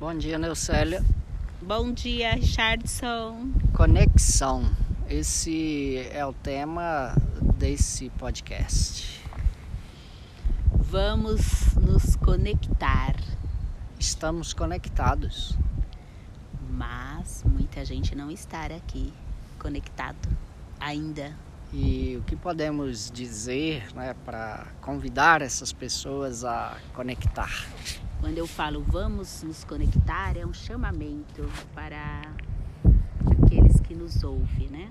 Bom dia, Neucélia. Bom dia, Richardson. Conexão. Esse é o tema desse podcast. Vamos nos conectar. Estamos conectados. Mas muita gente não está aqui conectado ainda. E o que podemos dizer né, para convidar essas pessoas a conectar? Quando eu falo vamos nos conectar, é um chamamento para aqueles que nos ouvem, né?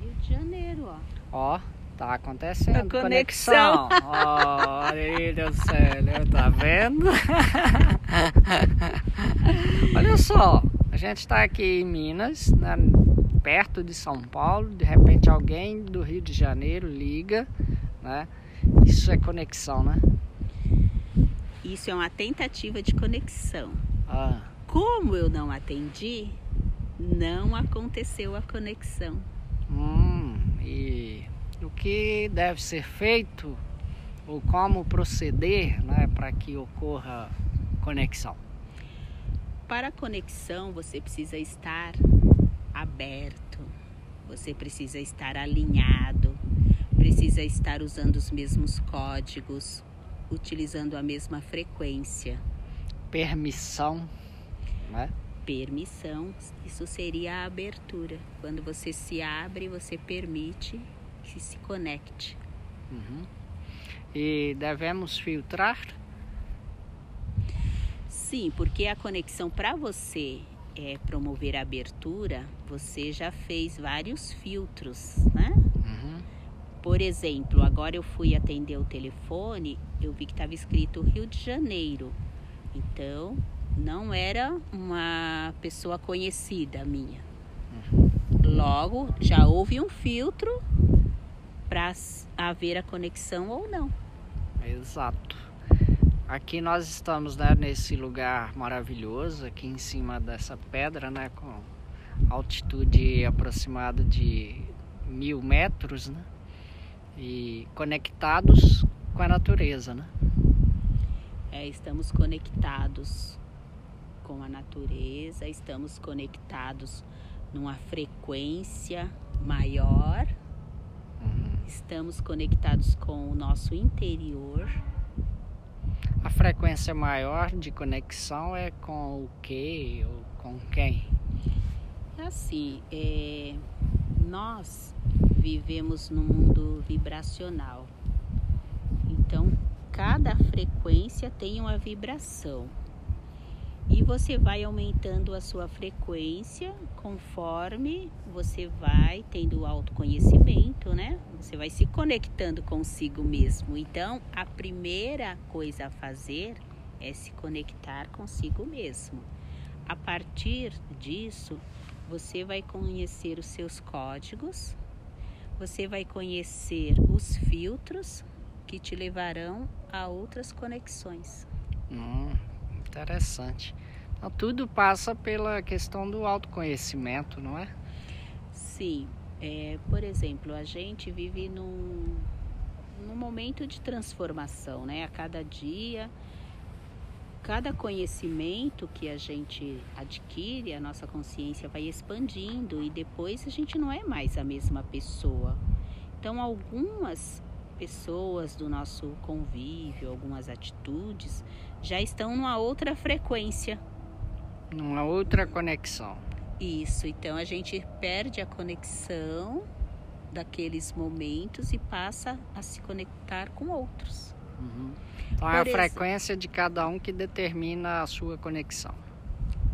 Rio de Janeiro, ó. Ó, tá acontecendo. A conexão. Olha aí, Deus do céu, tá vendo? Olha só, a gente está aqui em Minas, né, perto de São Paulo, de repente alguém do Rio de Janeiro liga, né? Isso é conexão, né? Isso é uma tentativa de conexão. Ah, Como eu não atendi, não aconteceu a conexão. hum, e o que deve ser feito ou como proceder, né, para que ocorra conexão? Para a conexão, você precisa estar aberto, você precisa estar alinhado, precisa estar usando os mesmos códigos, utilizando a mesma frequência. Permissão, né? Permissão, isso seria a abertura. Quando você se abre, você permite que se conecte. Uhum. E devemos filtrar? Sim, porque a conexão para você é, promover a abertura, você já fez vários filtros, né? Uhum. Por exemplo, agora eu fui atender o telefone, eu vi que estava escrito Rio de Janeiro. Então, não era uma pessoa conhecida minha. Logo, já houve um filtro para haver a conexão ou não. Exato. Aqui nós estamos né, nesse lugar maravilhoso, aqui em cima dessa pedra, né, com altitude aproximada de mil metros, né, e conectados com a natureza, né? É, estamos conectados com a natureza, estamos conectados numa frequência maior, Uhum. estamos conectados com o nosso interior. Frequência maior de conexão é com o que ou com quem? Assim, é, nós vivemos num mundo vibracional. Então, cada frequência tem uma vibração. E você vai aumentando a sua frequência conforme você vai tendo autoconhecimento, né? Você vai se conectando consigo mesmo. Então, a primeira coisa a fazer é se conectar consigo mesmo. A partir disso, você vai conhecer os seus códigos, você vai conhecer os filtros que te levarão a outras conexões. Hum, interessante. Então, tudo passa pela questão do autoconhecimento, não é? Sim, é, por exemplo, a gente vive num, num momento de transformação, né? A cada dia, cada conhecimento que a gente adquire, a nossa consciência vai expandindo e depois a gente não é mais a mesma pessoa. Então, algumas pessoas do nosso convívio, algumas atitudes, já estão numa outra frequência. Numa outra conexão. Isso, então a gente perde a conexão daqueles momentos e passa a se conectar com outros. Uhum. Então é a Por frequência de cada um que determina a sua conexão.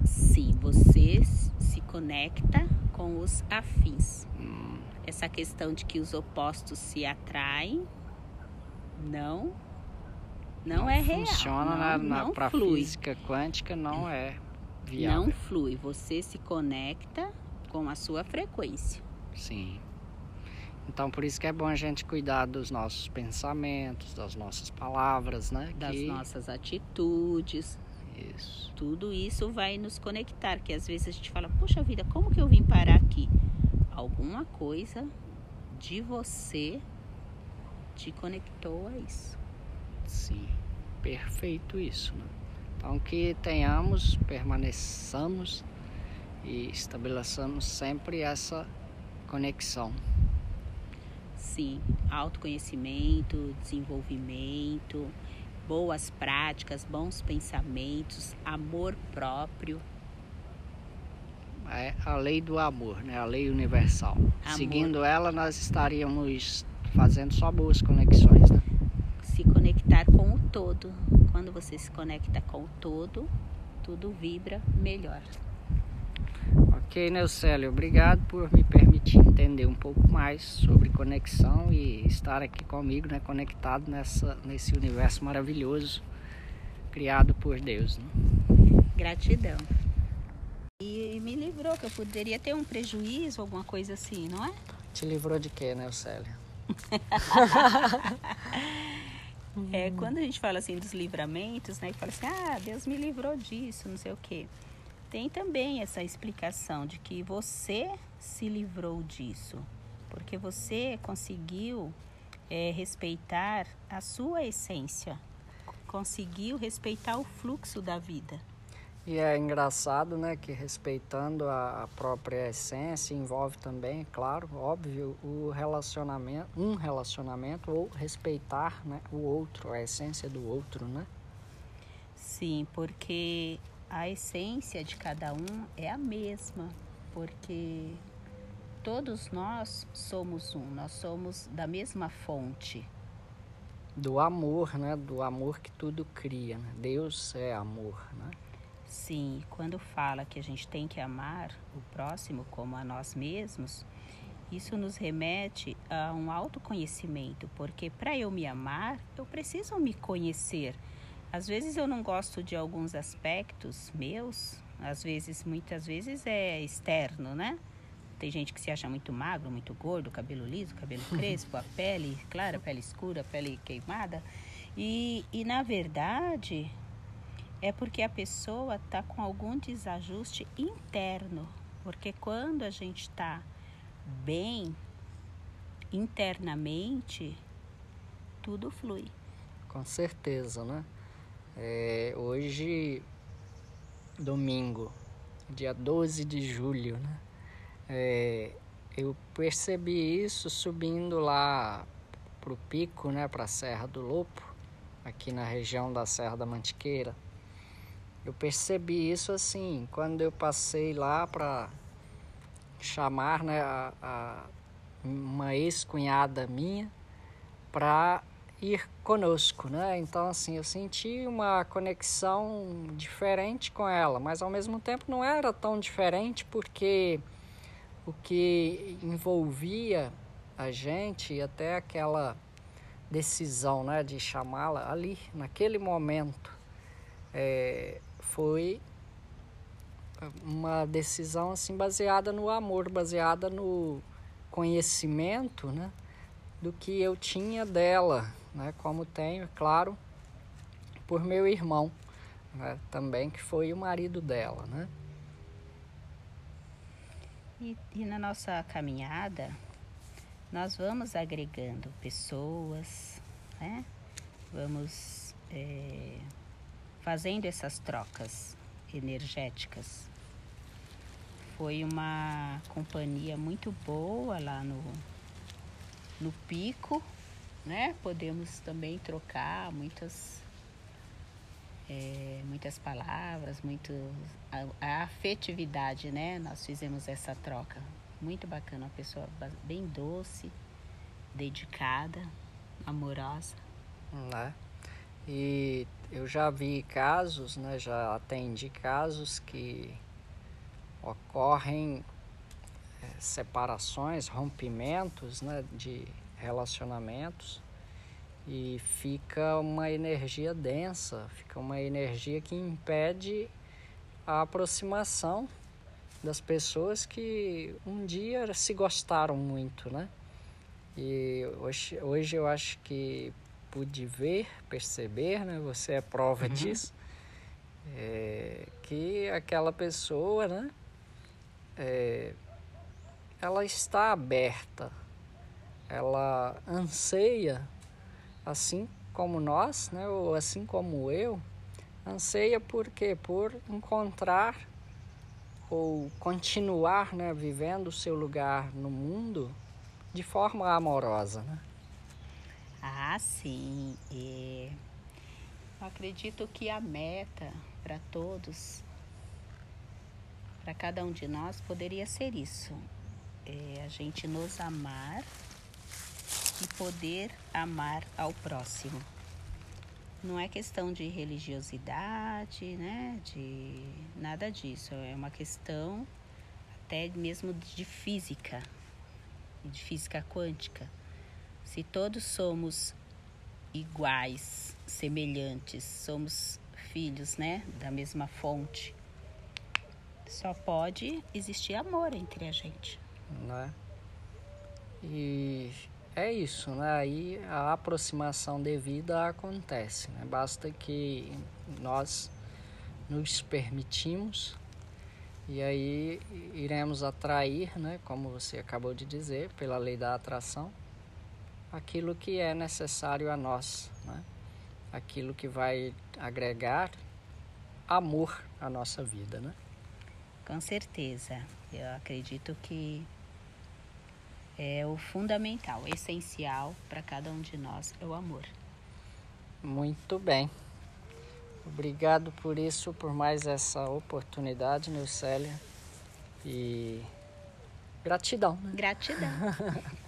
Sim, você se conecta com os afins. Hum, Essa questão de que os opostos se atraem, não, não, é real. Funciona não, na, na não pra flui. física quântica, não é viável. Não flui. Você se conecta com a sua frequência. Sim. Então por isso que é bom a gente cuidar dos nossos pensamentos, das nossas palavras, né? das Que- nossas atitudes. Isso. Tudo isso vai nos conectar, que às vezes a gente fala, poxa vida, como que eu vim parar aqui? Alguma coisa de você te conectou a isso. Sim, perfeito isso. Né? Então que tenhamos, permaneçamos e estabeleçamos sempre essa conexão. Sim, autoconhecimento, desenvolvimento, boas práticas, bons pensamentos, amor próprio. É a lei do amor, né? A lei universal. Amor. Seguindo ela, nós estaríamos fazendo só boas conexões, né? Se conectar com o todo. Quando você se conecta com o todo, tudo vibra melhor. Ok, Neucélio, obrigado por me permitir entender um pouco mais sobre conexão e estar aqui comigo, né, conectado nessa, nesse universo maravilhoso criado por Deus. Né? Gratidão. E me livrou, que eu poderia ter um prejuízo, alguma coisa assim, não é? Te livrou de quê, Neucélio? É, quando a gente fala assim dos livramentos, né, que fala assim, ah, Deus me livrou disso, não sei o quê tem também essa explicação de que você se livrou disso, porque você conseguiu é, respeitar a sua essência, conseguiu respeitar o fluxo da vida. E é engraçado, né, que respeitando a própria essência envolve também, claro, óbvio, o relacionamento, um relacionamento ou respeitar, né, o outro, a essência do outro, né? Sim, porque a essência de cada um é a mesma, porque todos nós somos um, nós somos da mesma fonte. Do amor, né? Do amor que tudo cria. Né? Deus é amor, né? Sim, quando fala que a gente tem que amar o próximo como a nós mesmos, isso nos remete a um autoconhecimento, porque para eu me amar, eu preciso me conhecer às vezes eu não gosto de alguns aspectos meus, às vezes, muitas vezes é externo, né? Tem gente que se acha muito magro, muito gordo, cabelo liso, cabelo crespo, a pele clara, a pele escura, a pele queimada. E, e na verdade é porque a pessoa está com algum desajuste interno. Porque quando a gente está bem internamente, tudo flui. Com certeza, né? É, hoje, domingo, dia 12 de julho, né? É, eu percebi isso subindo lá pro pico, né, para a Serra do Lopo, aqui na região da Serra da Mantiqueira. Eu percebi isso assim, quando eu passei lá para chamar, né, a, a uma ex-cunhada minha para ir conosco, né? Então assim, eu senti uma conexão diferente com ela, mas ao mesmo tempo não era tão diferente porque o que envolvia a gente até aquela decisão, né, de chamá-la ali naquele momento é, foi uma decisão assim baseada no amor, baseada no conhecimento, né, do que eu tinha dela, né, como tenho, é claro, por meu irmão, né, também, que foi o marido dela. Né? E, e na nossa caminhada, nós vamos agregando pessoas, né? vamos fazendo essas trocas energéticas. Foi uma companhia muito boa lá no, no pico, né? Podemos também trocar muitas é, muitas palavras, muito a, a, afetividade, né? Nós fizemos essa troca. Muito bacana, uma pessoa bem doce, dedicada, amorosa. Né? E eu já vi casos, né? Já atendi casos que ocorrem é, separações, rompimentos, né? De relacionamentos e fica uma energia densa, fica uma energia que impede a aproximação das pessoas que um dia se gostaram muito, né? E hoje, hoje eu acho que pude ver, perceber, né? Você é prova uhum. disso, é, que aquela pessoa, né? É, ela está aberta ela anseia assim como nós, né, ou assim como eu, anseia por quê? Por encontrar ou continuar né, vivendo o seu lugar no mundo de forma amorosa. Né? Ah, sim. E eu acredito que a meta para todos, para cada um de nós, poderia ser isso: é a gente nos amar e poder amar ao próximo. Não é questão de religiosidade, né? De nada disso. É uma questão até mesmo de física, de física quântica. Se todos somos iguais, semelhantes, somos filhos, né, da mesma fonte, só pode existir amor entre a gente. Né? E é isso, né? Aí a aproximação devida acontece, né? Basta que nós nos permitimos e aí iremos atrair, né, como você acabou de dizer, pela lei da atração, aquilo que é necessário a nós, né? Aquilo que vai agregar amor à nossa vida, né? Com certeza. Eu acredito que é o fundamental, o essencial para cada um de nós é o amor. Muito bem. Obrigado por isso, por mais essa oportunidade, Nilcélia. E gratidão. Né? Gratidão.